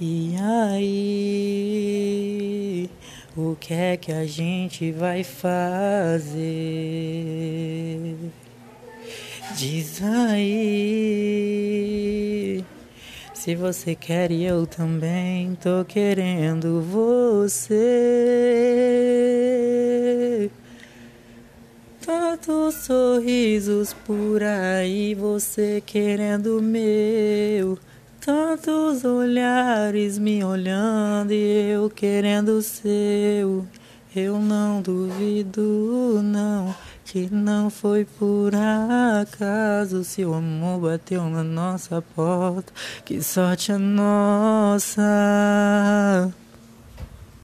E aí, o que é que a gente vai fazer? Diz aí, se você quer e eu também tô querendo você. Tantos sorrisos por aí, você querendo meu. Tantos olhares me olhando e eu querendo seu. Eu não duvido, não, que não foi por acaso. Se o amor bateu na nossa porta, que sorte a nossa.